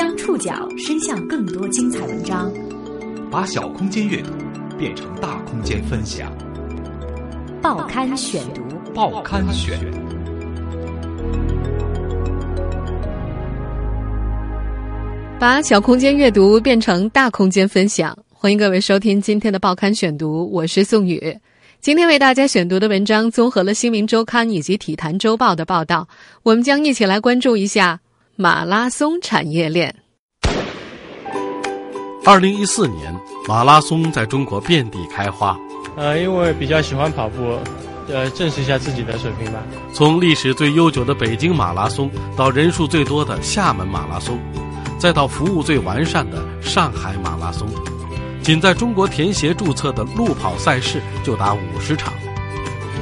将触角伸向更多精彩文章，把小空间阅读变成大空间分享。报刊选读，报刊选。把小空间阅读变成大空间分享，欢迎各位收听今天的报刊选读，我是宋宇。今天为大家选读的文章综合了《新民周刊》以及《体坛周报》的报道，我们将一起来关注一下马拉松产业链。二零一四年，马拉松在中国遍地开花。呃，因为比较喜欢跑步，呃，证实一下自己的水平吧。从历史最悠久的北京马拉松，到人数最多的厦门马拉松，再到服务最完善的上海马拉松。仅在中国田协注册的路跑赛事就达五十场，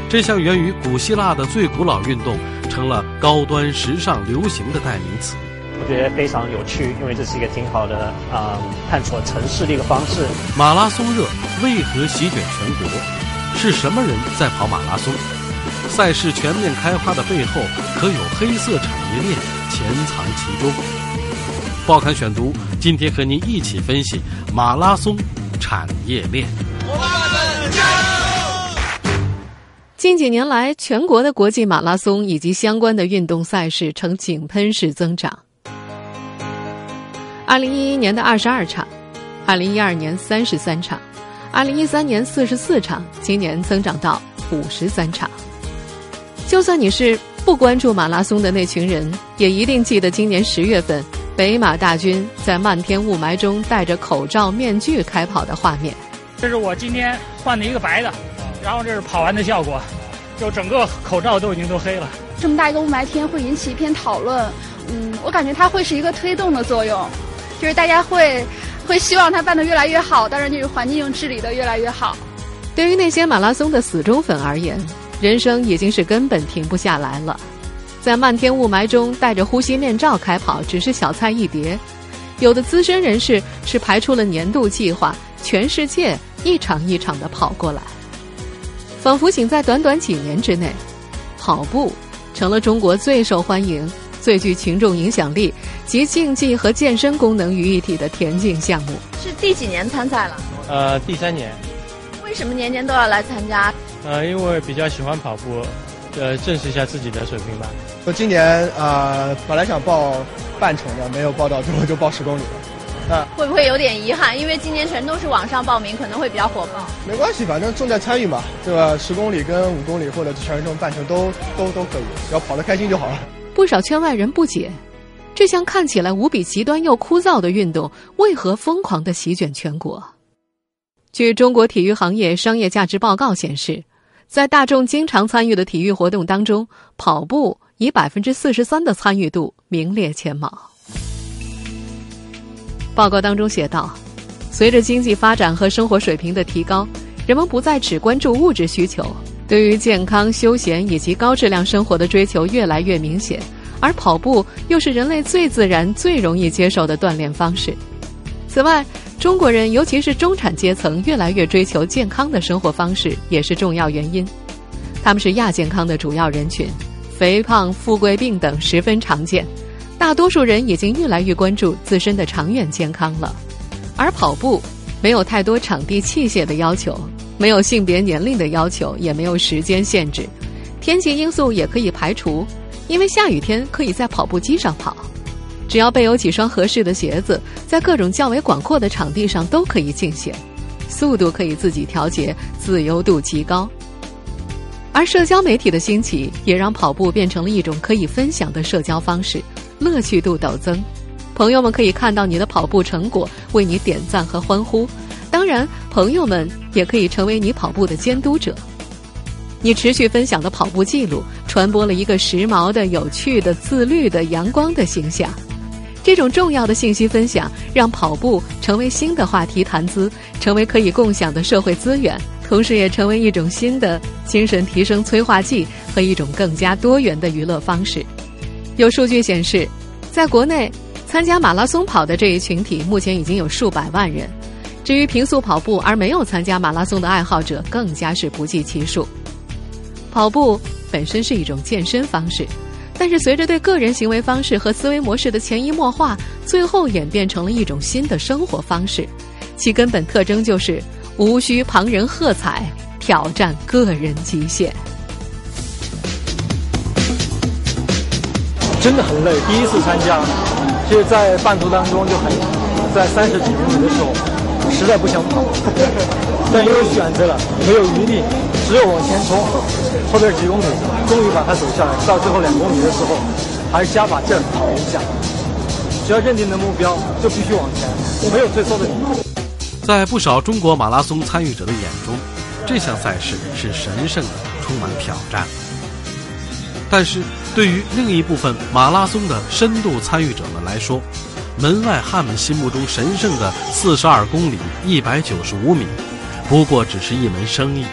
这项源于古希腊的最古老运动，成了高端、时尚、流行的代名词。我觉得非常有趣，因为这是一个挺好的啊，探索城市的一个方式。马拉松热为何席卷全国？是什么人在跑马拉松？赛事全面开花的背后，可有黑色产业链潜藏其中？报刊选读，今天和您一起分析马拉松产业链。近几年来，全国的国际马拉松以及相关的运动赛事呈井喷式增长。二零一一年的二十二场，二零一二年三十三场，二零一三年四十四场，今年增长到五十三场。就算你是不关注马拉松的那群人，也一定记得今年十月份。北马大军在漫天雾霾中戴着口罩、面具开跑的画面。这是我今天换的一个白的，然后这是跑完的效果，就整个口罩都已经都黑了。这么大一个雾霾天会引起一片讨论，嗯，我感觉它会是一个推动的作用，就是大家会会希望它办得越来越好，当然就是环境治理的越来越好。对于那些马拉松的死忠粉而言，人生已经是根本停不下来了。在漫天雾霾中戴着呼吸面罩开跑只是小菜一碟，有的资深人士是排出了年度计划，全世界一场一场的跑过来。仿佛仅在短短几年之内，跑步成了中国最受欢迎、最具群众影响力集竞技和健身功能于一体的田径项目。是第几年参赛了？呃，第三年。为什么年年都要来参加？呃，因为比较喜欢跑步。呃，证实一下自己的水平吧。我今年啊，本来想报半程的，没有报到，最后就报十公里了。啊，会不会有点遗憾？因为今年全都是网上报名，可能会比较火爆。没关系，反正重在参与嘛，对吧？十公里跟五公里或者全程半程都都都可以，只要跑得开心就好了。不少圈外人不解，这项看起来无比极端又枯燥的运动，为何疯狂的席卷全国？据中国体育行业商业价值报告显示。在大众经常参与的体育活动当中，跑步以百分之四十三的参与度名列前茅。报告当中写道：，随着经济发展和生活水平的提高，人们不再只关注物质需求，对于健康、休闲以及高质量生活的追求越来越明显，而跑步又是人类最自然、最容易接受的锻炼方式。此外，中国人，尤其是中产阶层，越来越追求健康的生活方式，也是重要原因。他们是亚健康的主要人群，肥胖、富贵病等十分常见。大多数人已经越来越关注自身的长远健康了。而跑步没有太多场地器械的要求，没有性别年龄的要求，也没有时间限制，天气因素也可以排除，因为下雨天可以在跑步机上跑。只要备有几双合适的鞋子，在各种较为广阔的场地上都可以进行，速度可以自己调节，自由度极高。而社交媒体的兴起，也让跑步变成了一种可以分享的社交方式，乐趣度陡增。朋友们可以看到你的跑步成果，为你点赞和欢呼。当然，朋友们也可以成为你跑步的监督者。你持续分享的跑步记录，传播了一个时髦的、有趣的、自律的、阳光的形象。这种重要的信息分享，让跑步成为新的话题谈资，成为可以共享的社会资源，同时也成为一种新的精神提升催化剂和一种更加多元的娱乐方式。有数据显示，在国内参加马拉松跑的这一群体，目前已经有数百万人。至于平素跑步而没有参加马拉松的爱好者，更加是不计其数。跑步本身是一种健身方式。但是随着对个人行为方式和思维模式的潜移默化，最后演变成了一种新的生活方式，其根本特征就是无需旁人喝彩，挑战个人极限。真的很累，第一次参加，其实，在半途当中就很，在三十几公里的时候，实在不想跑，但因为选择了，没有余力，只有往前冲，后边几公里，终于把它走下来。到最后两公里的时候，还是加把劲跑了一下。只要认定的目标，就必须往前，没有退缩的地方。在不少中国马拉松参与者的眼中，这项赛事是神圣的，充满挑战。但是对于另一部分马拉松的深度参与者们来说，门外汉们心目中神圣的四十二公里一百九十五米，不过只是一门生意。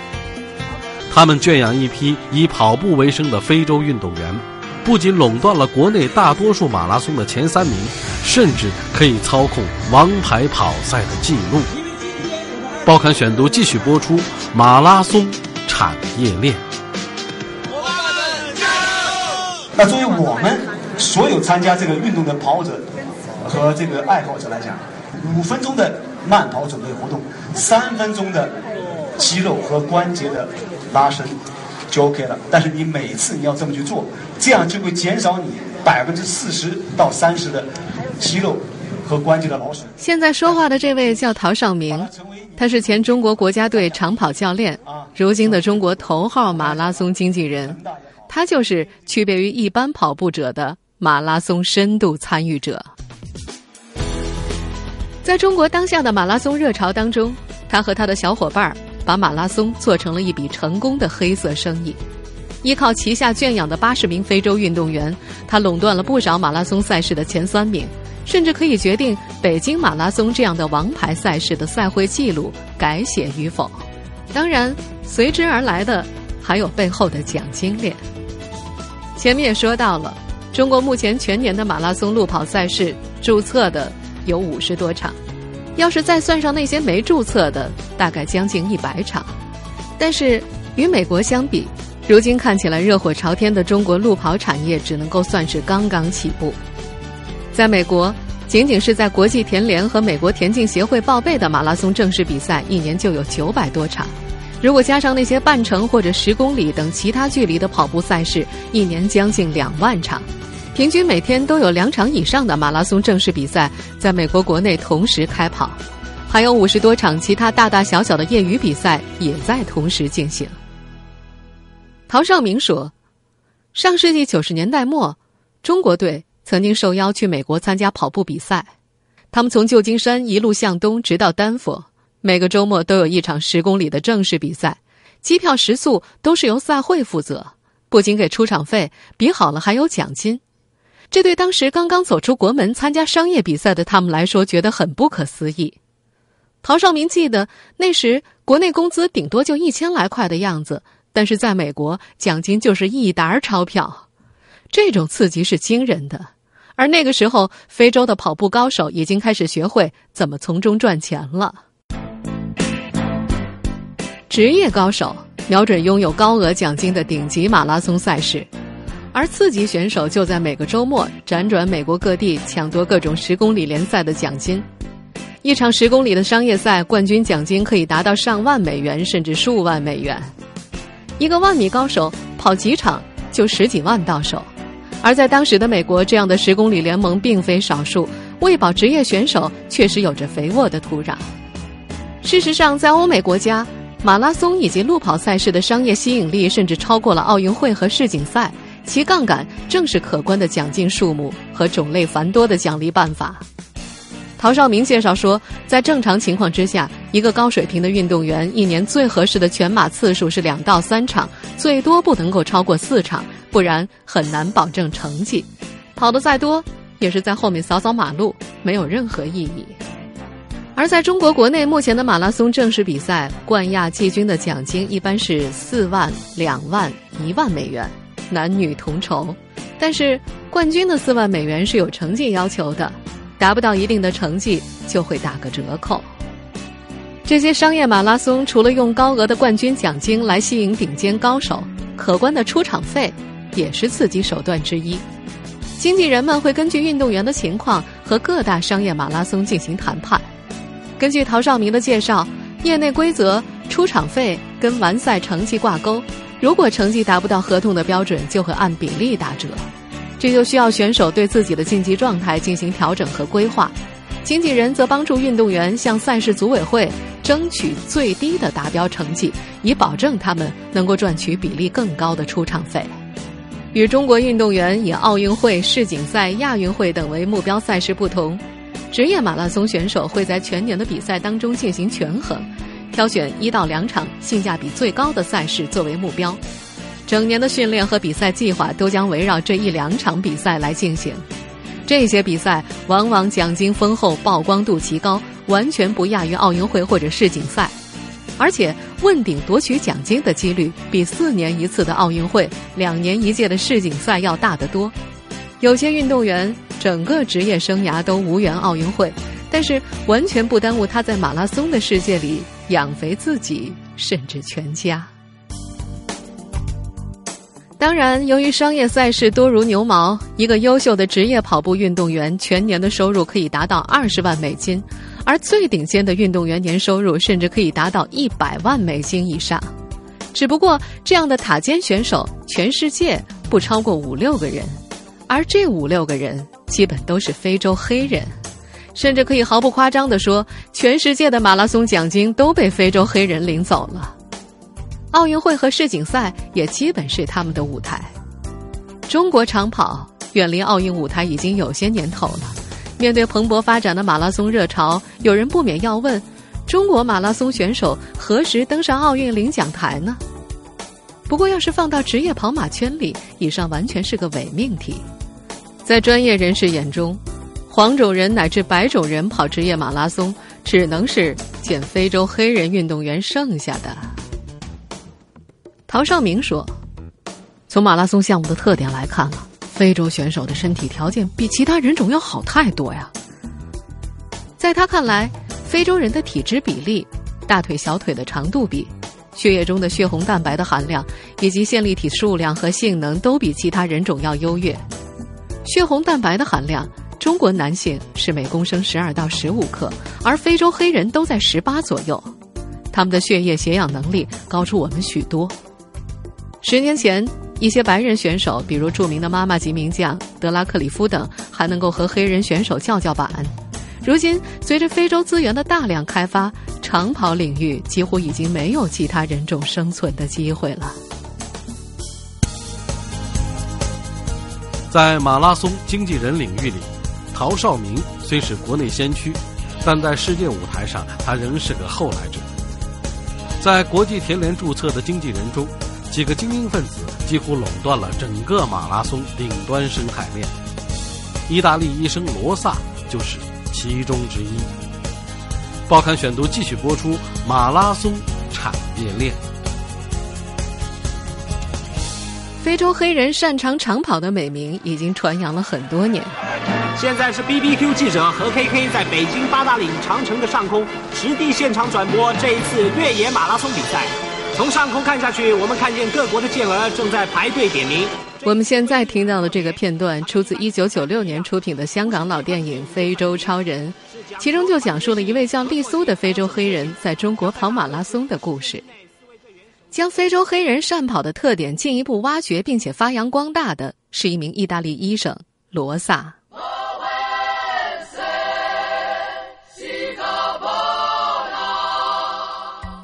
他们圈养一批以跑步为生的非洲运动员，不仅垄断了国内大多数马拉松的前三名，甚至可以操控王牌跑赛的记录。报刊选读继续播出马拉松产业链。那作为我们所有参加这个运动的跑者和这个爱好者来讲，五分钟的慢跑准备活动，三分钟的肌肉和关节的拉伸就 OK 了。但是你每次你要这么去做，这样就会减少你百分之四十到三十的肌肉和关节的劳损。现在说话的这位叫陶绍明，他是前中国国家队长跑教练，如今的中国头号马拉松经纪人。他就是区别于一般跑步者的马拉松深度参与者。在中国当下的马拉松热潮当中，他和他的小伙伴儿把马拉松做成了一笔成功的黑色生意。依靠旗下圈养的八十名非洲运动员，他垄断了不少马拉松赛事的前三名，甚至可以决定北京马拉松这样的王牌赛事的赛会记录改写与否。当然，随之而来的还有背后的奖金链。前面也说到了，中国目前全年的马拉松路跑赛事注册的有五十多场，要是再算上那些没注册的，大概将近一百场。但是与美国相比，如今看起来热火朝天的中国路跑产业只能够算是刚刚起步。在美国，仅仅是在国际田联和美国田径协会报备的马拉松正式比赛，一年就有九百多场。如果加上那些半程或者十公里等其他距离的跑步赛事，一年将近两万场，平均每天都有两场以上的马拉松正式比赛在美国国内同时开跑，还有五十多场其他大大小小的业余比赛也在同时进行。陶绍明说，上世纪九十年代末，中国队曾经受邀去美国参加跑步比赛，他们从旧金山一路向东，直到丹佛。每个周末都有一场十公里的正式比赛，机票、食宿都是由赛会负责，不仅给出场费，比好了还有奖金。这对当时刚刚走出国门参加商业比赛的他们来说，觉得很不可思议。陶绍明记得那时国内工资顶多就一千来块的样子，但是在美国奖金就是一沓钞票，这种刺激是惊人的。而那个时候，非洲的跑步高手已经开始学会怎么从中赚钱了。职业高手瞄准拥有高额奖金的顶级马拉松赛事，而次级选手就在每个周末辗转美国各地抢夺各种十公里联赛的奖金。一场十公里的商业赛，冠军奖金可以达到上万美元，甚至数万美元。一个万米高手跑几场就十几万到手，而在当时的美国，这样的十公里联盟并非少数，喂饱职业选手确实有着肥沃的土壤。事实上，在欧美国家。马拉松以及路跑赛事的商业吸引力甚至超过了奥运会和世锦赛，其杠杆正是可观的奖金数目和种类繁多的奖励办法。陶绍明介绍说，在正常情况之下，一个高水平的运动员一年最合适的全马次数是两到三场，最多不能够超过四场，不然很难保证成绩。跑得再多，也是在后面扫扫马路，没有任何意义。而在中国国内，目前的马拉松正式比赛冠亚季军的奖金一般是四万、两万、一万美元，男女同酬。但是冠军的四万美元是有成绩要求的，达不到一定的成绩就会打个折扣。这些商业马拉松除了用高额的冠军奖金来吸引顶尖高手，可观的出场费也是刺激手段之一。经纪人们会根据运动员的情况和各大商业马拉松进行谈判。根据陶绍明的介绍，业内规则出场费跟完赛成绩挂钩，如果成绩达不到合同的标准，就会按比例打折。这就需要选手对自己的竞技状态进行调整和规划，经纪人则帮助运动员向赛事组委会争取最低的达标成绩，以保证他们能够赚取比例更高的出场费。与中国运动员以奥运会、世锦赛、亚运会等为目标赛事不同，职业马拉松选手会在全年的比赛当中进行权衡，挑选一到两场性价比最高的赛事作为目标。整年的训练和比赛计划都将围绕这一两场比赛来进行。这些比赛往往奖金丰厚、曝光度极高，完全不亚于奥运会或者世锦赛。而且问鼎夺取奖金的几率比四年一次的奥运会、两年一届的世锦赛要大得多。有些运动员整个职业生涯都无缘奥运会，但是完全不耽误他在马拉松的世界里养肥自己，甚至全家。当然，由于商业赛事多如牛毛，一个优秀的职业跑步运动员全年的收入可以达到二十万美金。而最顶尖的运动员年收入甚至可以达到一百万美金以上，只不过这样的塔尖选手，全世界不超过五六个人，而这五六个人基本都是非洲黑人，甚至可以毫不夸张地说，全世界的马拉松奖金都被非洲黑人领走了。奥运会和世锦赛也基本是他们的舞台。中国长跑远离奥运舞台已经有些年头了。面对蓬勃发展的马拉松热潮，有人不免要问：中国马拉松选手何时登上奥运领奖台呢？不过，要是放到职业跑马圈里，以上完全是个伪命题。在专业人士眼中，黄种人乃至白种人跑职业马拉松，只能是捡非洲黑人运动员剩下的。陶绍明说：“从马拉松项目的特点来看啊。”非洲选手的身体条件比其他人种要好太多呀。在他看来，非洲人的体脂比例、大腿、小腿的长度比、血液中的血红蛋白的含量以及线粒体数量和性能都比其他人种要优越。血红蛋白的含量，中国男性是每公升十二到十五克，而非洲黑人都在十八左右。他们的血液携氧能力高出我们许多。十年前。一些白人选手，比如著名的妈妈级名将德拉克里夫等，还能够和黑人选手叫叫板。如今，随着非洲资源的大量开发，长跑领域几乎已经没有其他人种生存的机会了。在马拉松经纪人领域里，陶绍明虽是国内先驱，但在世界舞台上，他仍是个后来者。在国际田联注册的经纪人中。几个精英分子几乎垄断了整个马拉松顶端生态链，意大利医生罗萨就是其中之一。报刊选读继续播出马拉松产业链。非洲黑人擅长长跑的美名已经传扬了很多年。现在是 B B Q 记者和 K K 在北京八达岭长城的上空实地现场转播这一次越野马拉松比赛。从上空看下去，我们看见各国的健儿正在排队点名。我们现在听到的这个片段出自1996年出品的香港老电影《非洲超人》，其中就讲述了一位叫丽苏的非洲黑人在中国跑马拉松的故事。将非洲黑人善跑的特点进一步挖掘并且发扬光大的是一名意大利医生罗萨。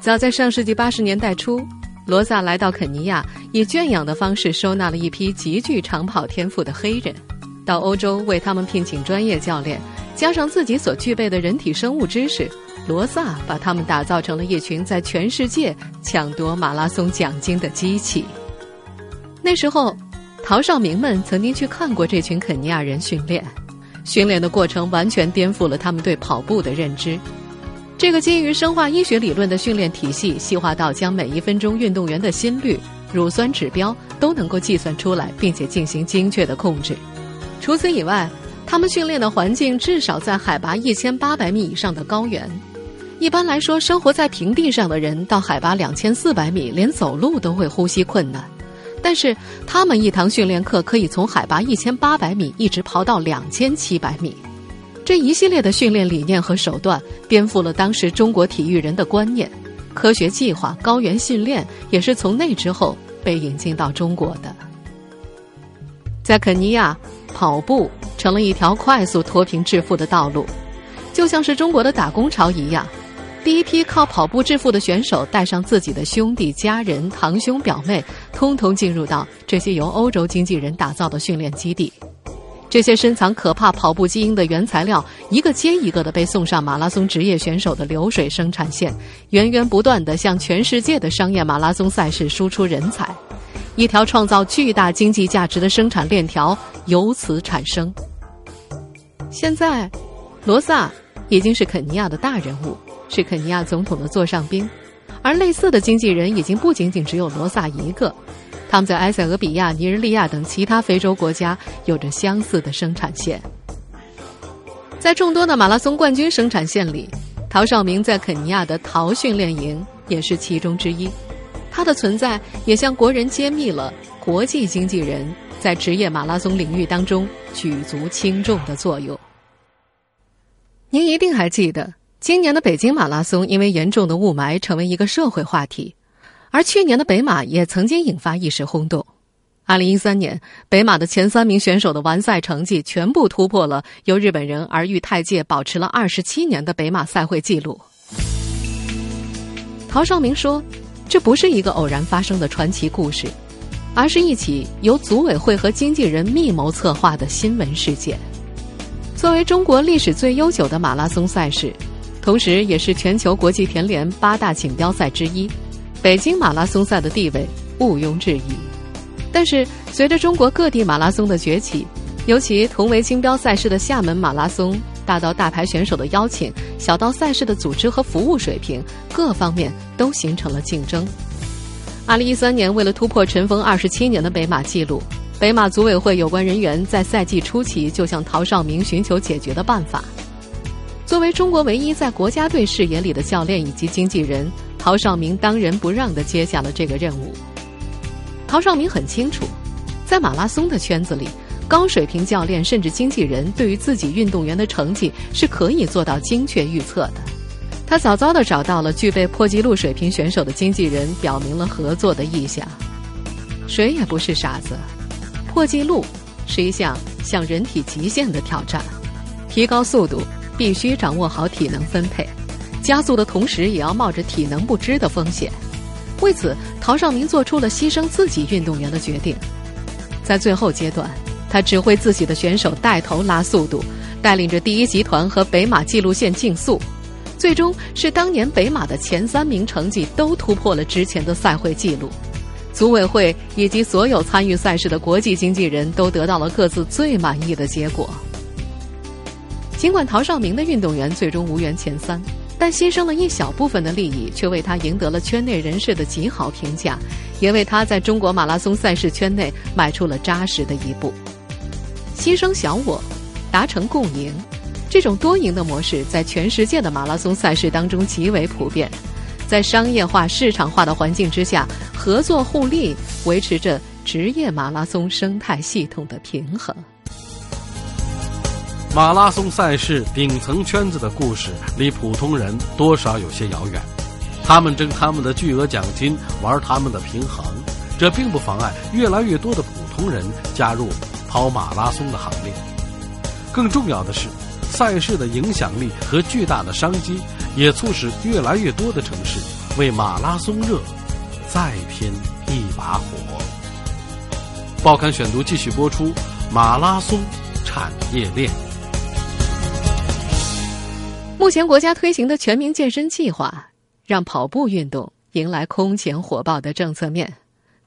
早在上世纪八十年代初，罗萨来到肯尼亚，以圈养的方式收纳了一批极具长跑天赋的黑人，到欧洲为他们聘请专业教练，加上自己所具备的人体生物知识，罗萨把他们打造成了一群在全世界抢夺马拉松奖金的机器。那时候，陶绍明们曾经去看过这群肯尼亚人训练，训练的过程完全颠覆了他们对跑步的认知。这个基于生化医学理论的训练体系，细化到将每一分钟运动员的心率、乳酸指标都能够计算出来，并且进行精确的控制。除此以外，他们训练的环境至少在海拔一千八百米以上的高原。一般来说，生活在平地上的人到海拔两千四百米，连走路都会呼吸困难。但是他们一堂训练课可以从海拔一千八百米一直跑到两千七百米。这一系列的训练理念和手段颠覆了当时中国体育人的观念，科学计划、高原训练也是从那之后被引进到中国的。在肯尼亚，跑步成了一条快速脱贫致富的道路，就像是中国的打工潮一样。第一批靠跑步致富的选手，带上自己的兄弟、家人、堂兄、表妹，通通进入到这些由欧洲经纪人打造的训练基地。这些深藏可怕跑步基因的原材料，一个接一个的被送上马拉松职业选手的流水生产线，源源不断的向全世界的商业马拉松赛事输出人才，一条创造巨大经济价值的生产链条由此产生。现在，罗萨已经是肯尼亚的大人物。是肯尼亚总统的座上宾，而类似的经纪人已经不仅仅只有罗萨一个，他们在埃塞俄比亚、尼日利亚等其他非洲国家有着相似的生产线。在众多的马拉松冠军生产线里，陶绍明在肯尼亚的陶训练营也是其中之一，他的存在也向国人揭秘了国际经纪人在职业马拉松领域当中举足轻重的作用。您一定还记得。今年的北京马拉松因为严重的雾霾成为一个社会话题，而去年的北马也曾经引发一时轰动。二零一三年，北马的前三名选手的完赛成绩全部突破了由日本人儿玉泰介保持了二十七年的北马赛会纪录。陶绍明说：“这不是一个偶然发生的传奇故事，而是一起由组委会和经纪人密谋策划的新闻事件。作为中国历史最悠久的马拉松赛事。”同时，也是全球国际田联八大锦标赛之一，北京马拉松赛的地位毋庸置疑。但是，随着中国各地马拉松的崛起，尤其同为金标赛事的厦门马拉松，大到大牌选手的邀请，小到赛事的组织和服务水平，各方面都形成了竞争。二零一三年，为了突破尘封二十七年的北马纪录，北马组委会有关人员在赛季初期就向陶绍明寻求解决的办法。作为中国唯一在国家队视野里的教练以及经纪人，陶绍明当仁不让地接下了这个任务。陶绍明很清楚，在马拉松的圈子里，高水平教练甚至经纪人对于自己运动员的成绩是可以做到精确预测的。他早早的找到了具备破纪录水平选手的经纪人，表明了合作的意向。谁也不是傻子，破纪录是一项向人体极限的挑战，提高速度。必须掌握好体能分配，加速的同时也要冒着体能不支的风险。为此，陶绍明做出了牺牲自己运动员的决定。在最后阶段，他指挥自己的选手带头拉速度，带领着第一集团和北马纪录线竞速。最终是当年北马的前三名成绩都突破了之前的赛会纪录。组委会以及所有参与赛事的国际经纪人都得到了各自最满意的结果。尽管陶绍明的运动员最终无缘前三，但牺牲了一小部分的利益，却为他赢得了圈内人士的极好评价，也为他在中国马拉松赛事圈内迈出了扎实的一步。牺牲小我，达成共赢，这种多赢的模式在全世界的马拉松赛事当中极为普遍。在商业化、市场化的环境之下，合作互利，维持着职业马拉松生态系统的平衡。马拉松赛事顶层圈子的故事离普通人多少有些遥远，他们争他们的巨额奖金，玩他们的平衡，这并不妨碍越来越多的普通人加入跑马拉松的行列。更重要的是，赛事的影响力和巨大的商机，也促使越来越多的城市为马拉松热再添一把火。报刊选读继续播出：马拉松产业链。目前国家推行的全民健身计划，让跑步运动迎来空前火爆的政策面。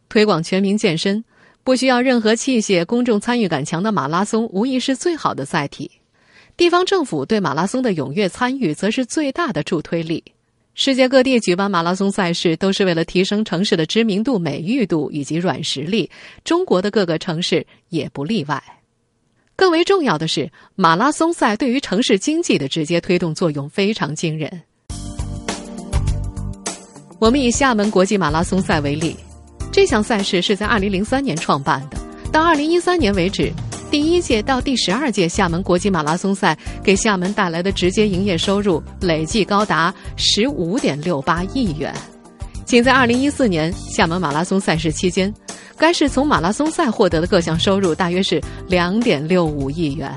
推广全民健身，不需要任何器械、公众参与感强的马拉松，无疑是最好的载体。地方政府对马拉松的踊跃参与，则是最大的助推力。世界各地举办马拉松赛事，都是为了提升城市的知名度、美誉度以及软实力。中国的各个城市也不例外。更为重要的是，马拉松赛对于城市经济的直接推动作用非常惊人。我们以厦门国际马拉松赛为例，这项赛事是在2003年创办的，到2013年为止，第一届到第十二届厦门国际马拉松赛给厦门带来的直接营业收入累计高达15.68亿元。仅在2014年厦门马拉松赛事期间，该市从马拉松赛获得的各项收入大约是2.65亿元。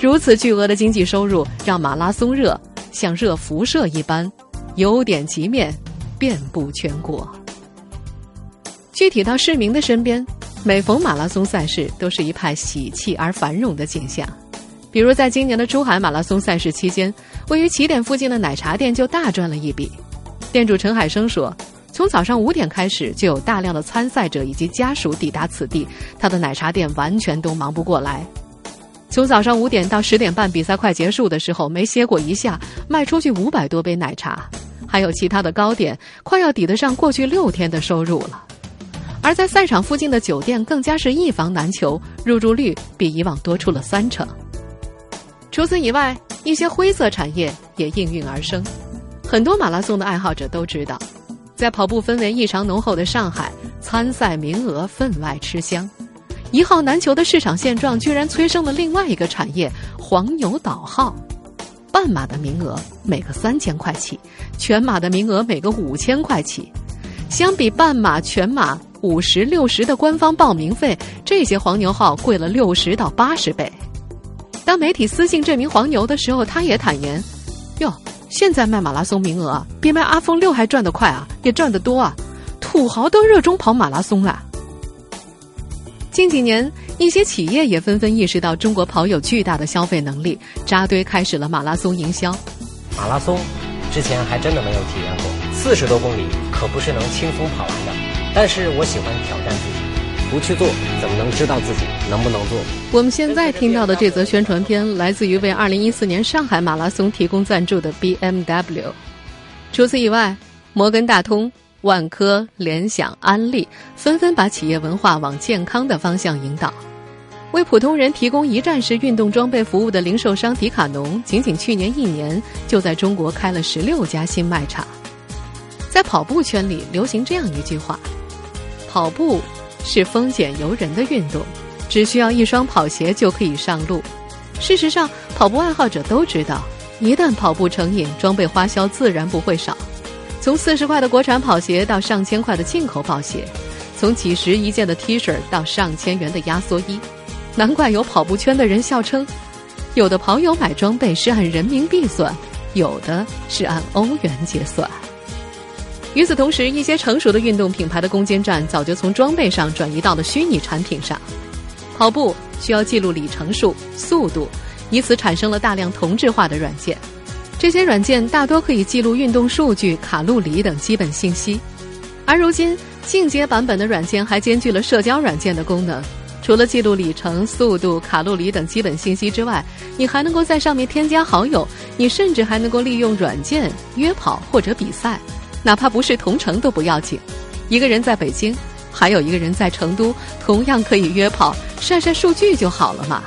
如此巨额的经济收入，让马拉松热像热辐射一般，由点及面，遍布全国。具体到市民的身边，每逢马拉松赛事，都是一派喜气而繁荣的景象。比如在今年的珠海马拉松赛事期间，位于起点附近的奶茶店就大赚了一笔。店主陈海生说：“从早上五点开始，就有大量的参赛者以及家属抵达此地，他的奶茶店完全都忙不过来。”从早上五点到十点半，比赛快结束的时候，没歇过一下，卖出去五百多杯奶茶，还有其他的糕点，快要抵得上过去六天的收入了。而在赛场附近的酒店更加是一房难求，入住率比以往多出了三成。除此以外，一些灰色产业也应运而生。很多马拉松的爱好者都知道，在跑步氛围异常浓厚的上海，参赛名额分外吃香。一号难求的市场现状，居然催生了另外一个产业——黄牛倒号。半马的名额每个三千块起，全马的名额每个五千块起。相比半马、全马五十六十的官方报名费，这些黄牛号贵了六十到八十倍。当媒体私信这名黄牛的时候，他也坦言：“哟，现在卖马拉松名额比卖阿峰六还赚得快啊，也赚得多啊！土豪都热衷跑马拉松了。”近几年，一些企业也纷纷意识到中国跑友巨大的消费能力，扎堆开始了马拉松营销。马拉松之前还真的没有体验过，四十多公里可不是能轻松跑完的。但是我喜欢挑战自己，不去做怎么能知道自己能不能做？我们现在听到的这则宣传片来自于为2014年上海马拉松提供赞助的 BMW。除此以外，摩根大通。万科、联想、安利纷纷把企业文化往健康的方向引导。为普通人提供一站式运动装备服务的零售商迪卡侬，仅仅去年一年就在中国开了十六家新卖场。在跑步圈里流行这样一句话：“跑步是丰俭由人的运动，只需要一双跑鞋就可以上路。”事实上，跑步爱好者都知道，一旦跑步成瘾，装备花销自然不会少。从四十块的国产跑鞋到上千块的进口跑鞋，从几十一件的 T 恤到上千元的压缩衣，难怪有跑步圈的人笑称，有的跑友买装备是按人民币算，有的是按欧元结算。与此同时，一些成熟的运动品牌的攻坚战早就从装备上转移到了虚拟产品上。跑步需要记录里程数、速度，以此产生了大量同质化的软件。这些软件大多可以记录运动数据、卡路里等基本信息，而如今进阶版本的软件还兼具了社交软件的功能。除了记录里程、速度、卡路里等基本信息之外，你还能够在上面添加好友，你甚至还能够利用软件约跑或者比赛，哪怕不是同城都不要紧。一个人在北京，还有一个人在成都，同样可以约跑，晒晒数据就好了嘛。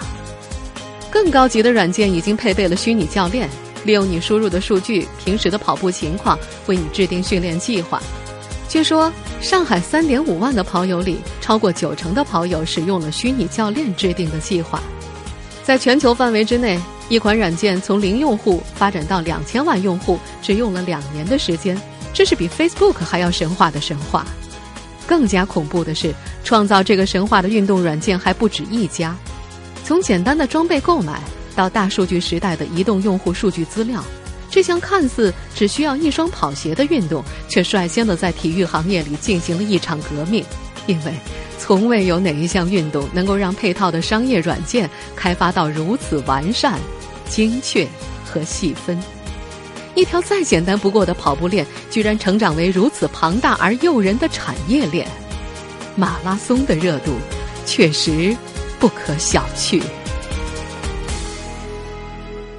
更高级的软件已经配备了虚拟教练。利用你输入的数据、平时的跑步情况，为你制定训练计划。据说，上海三点五万的跑友里，超过九成的跑友使用了虚拟教练制定的计划。在全球范围之内，一款软件从零用户发展到两千万用户，只用了两年的时间，这是比 Facebook 还要神话的神话。更加恐怖的是，创造这个神话的运动软件还不止一家。从简单的装备购买。到大数据时代的移动用户数据资料，这项看似只需要一双跑鞋的运动，却率先的在体育行业里进行了一场革命。因为从未有哪一项运动能够让配套的商业软件开发到如此完善、精确和细分。一条再简单不过的跑步链，居然成长为如此庞大而诱人的产业链。马拉松的热度，确实不可小觑。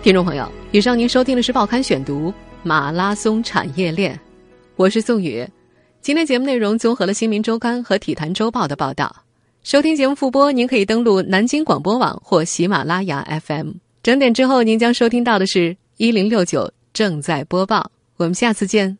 听众朋友，以上您收听的是《报刊选读》马拉松产业链，我是宋宇。今天节目内容综合了《新民周刊》和《体坛周报》的报道。收听节目复播，您可以登录南京广播网或喜马拉雅 FM。整点之后，您将收听到的是一零六九正在播报。我们下次见。